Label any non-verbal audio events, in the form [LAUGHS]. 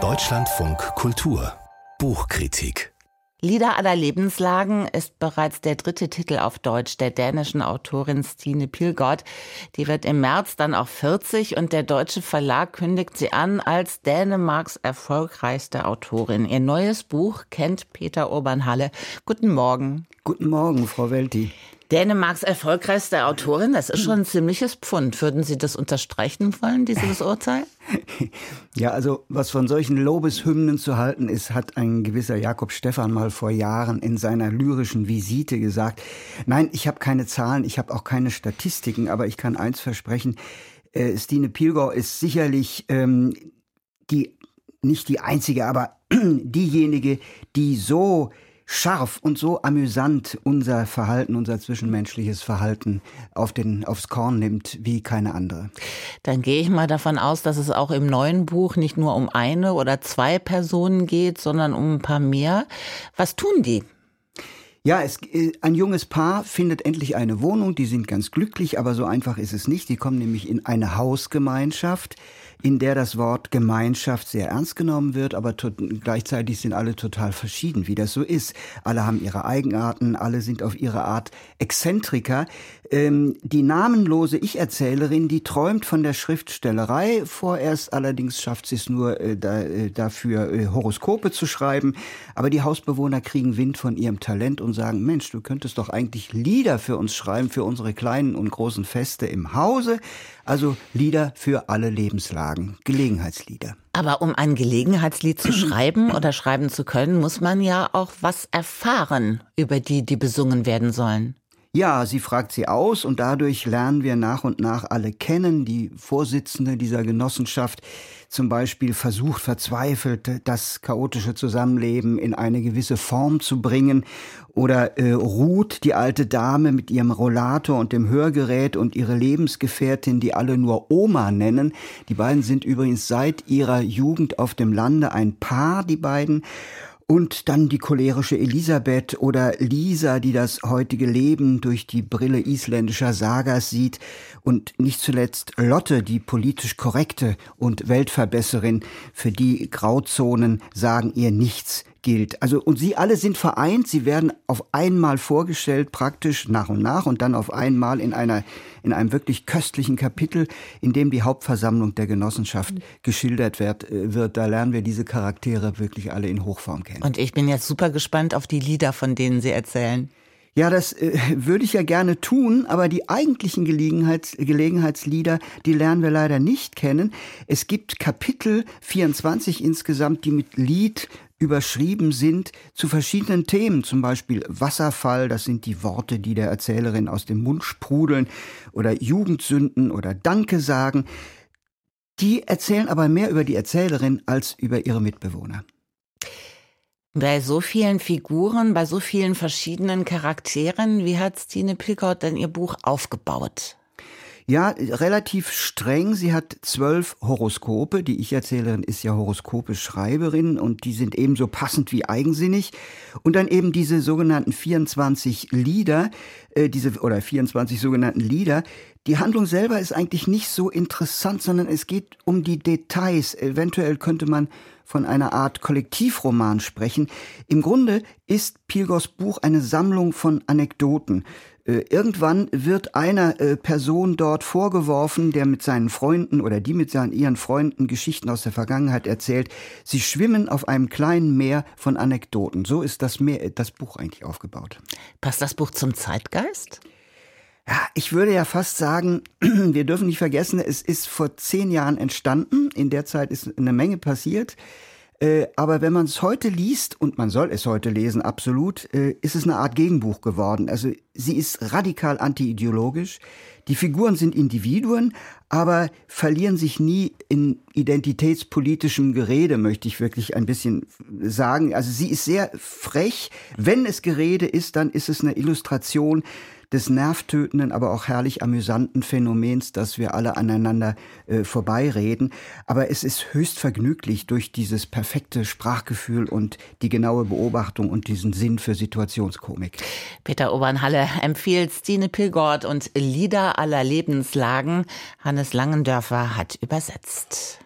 Deutschlandfunk Kultur Buchkritik Lieder aller Lebenslagen ist bereits der dritte Titel auf Deutsch der dänischen Autorin Stine Pilgott. Die wird im März dann auch 40 und der deutsche Verlag kündigt sie an als Dänemarks erfolgreichste Autorin. Ihr neues Buch kennt Peter Urban Halle. Guten Morgen. Guten Morgen, Frau Welti. Dänemarks erfolgreichste Autorin, das ist schon ein ziemliches Pfund. Würden Sie das unterstreichen wollen, dieses Urteil? [LAUGHS] Ja, also was von solchen Lobeshymnen zu halten ist, hat ein gewisser Jakob Stephan mal vor Jahren in seiner lyrischen Visite gesagt. Nein, ich habe keine Zahlen, ich habe auch keine Statistiken, aber ich kann eins versprechen. Äh, Stine Pilgau ist sicherlich ähm, die, nicht die einzige, aber [CLEARS THROAT] diejenige, die so scharf und so amüsant unser Verhalten, unser zwischenmenschliches Verhalten auf den, aufs Korn nimmt wie keine andere. Dann gehe ich mal davon aus, dass es auch im neuen Buch nicht nur um eine oder zwei Personen geht, sondern um ein paar mehr. Was tun die? Ja, es, äh, ein junges Paar findet endlich eine Wohnung, die sind ganz glücklich, aber so einfach ist es nicht. Die kommen nämlich in eine Hausgemeinschaft in der das Wort Gemeinschaft sehr ernst genommen wird, aber gleichzeitig sind alle total verschieden, wie das so ist. Alle haben ihre Eigenarten, alle sind auf ihre Art Exzentriker. Ähm, die namenlose Ich-Erzählerin, die träumt von der Schriftstellerei. Vorerst allerdings schafft sie es nur äh, da, äh, dafür, äh, Horoskope zu schreiben. Aber die Hausbewohner kriegen Wind von ihrem Talent und sagen, Mensch, du könntest doch eigentlich Lieder für uns schreiben, für unsere kleinen und großen Feste im Hause. Also Lieder für alle Lebenslagen, Gelegenheitslieder. Aber um ein Gelegenheitslied zu [CLEARS THROAT] schreiben oder schreiben zu können, muss man ja auch was erfahren über die, die besungen werden sollen. Ja, sie fragt sie aus und dadurch lernen wir nach und nach alle kennen. Die Vorsitzende dieser Genossenschaft zum Beispiel versucht verzweifelt, das chaotische Zusammenleben in eine gewisse Form zu bringen. Oder äh, Ruth, die alte Dame mit ihrem Rollator und dem Hörgerät und ihre Lebensgefährtin, die alle nur Oma nennen. Die beiden sind übrigens seit ihrer Jugend auf dem Lande ein Paar, die beiden. Und dann die cholerische Elisabeth oder Lisa, die das heutige Leben durch die Brille isländischer Sagas sieht. Und nicht zuletzt Lotte, die politisch korrekte und Weltverbesserin, für die Grauzonen sagen ihr nichts gilt. Also, und sie alle sind vereint, sie werden auf einmal vorgestellt, praktisch nach und nach und dann auf einmal in einer, in einem wirklich köstlichen Kapitel, in dem die Hauptversammlung der Genossenschaft geschildert wird, äh, wird. Da lernen wir diese Charaktere wirklich alle in Hochform kennen. Und ich bin jetzt super gespannt auf die Lieder, von denen Sie erzählen. Ja, das äh, würde ich ja gerne tun, aber die eigentlichen Gelegenheits Gelegenheitslieder, die lernen wir leider nicht kennen. Es gibt Kapitel 24 insgesamt, die mit Lied überschrieben sind zu verschiedenen Themen, zum Beispiel Wasserfall, das sind die Worte, die der Erzählerin aus dem Mund sprudeln, oder Jugendsünden oder Danke sagen. Die erzählen aber mehr über die Erzählerin als über ihre Mitbewohner. Bei so vielen Figuren, bei so vielen verschiedenen Charakteren, wie hat Stine Pilkert denn ihr Buch aufgebaut? Ja, relativ streng. Sie hat zwölf Horoskope. Die Ich-Erzählerin ist ja Horoskope-Schreiberin und die sind ebenso passend wie eigensinnig. Und dann eben diese sogenannten 24 Lieder, äh, diese, oder 24 sogenannten Lieder. Die Handlung selber ist eigentlich nicht so interessant, sondern es geht um die Details. Eventuell könnte man von einer Art Kollektivroman sprechen. Im Grunde ist Pilgors Buch eine Sammlung von Anekdoten. Äh, irgendwann wird einer äh, Person dort vorgeworfen, der mit seinen Freunden oder die mit seinen, ihren Freunden Geschichten aus der Vergangenheit erzählt. Sie schwimmen auf einem kleinen Meer von Anekdoten. So ist das, Meer, das Buch eigentlich aufgebaut. Passt das Buch zum Zeitgeist? Ja, ich würde ja fast sagen, [CLEARS THROAT] wir dürfen nicht vergessen, es ist vor zehn Jahren entstanden. In der Zeit ist eine Menge passiert. Äh, aber wenn man es heute liest, und man soll es heute lesen, absolut, äh, ist es eine Art Gegenbuch geworden. Also sie ist radikal anti-ideologisch. Die Figuren sind Individuen, aber verlieren sich nie in identitätspolitischem Gerede, möchte ich wirklich ein bisschen sagen. Also sie ist sehr frech. Wenn es Gerede ist, dann ist es eine Illustration des nervtötenden, aber auch herrlich amüsanten Phänomens, dass wir alle aneinander äh, vorbeireden. Aber es ist höchst vergnüglich durch dieses perfekte Sprachgefühl und die genaue Beobachtung und diesen Sinn für Situationskomik. Peter Obernhalle empfiehlt Stine Pilgort und Lieder aller Lebenslagen. Hannes Langendörfer hat übersetzt.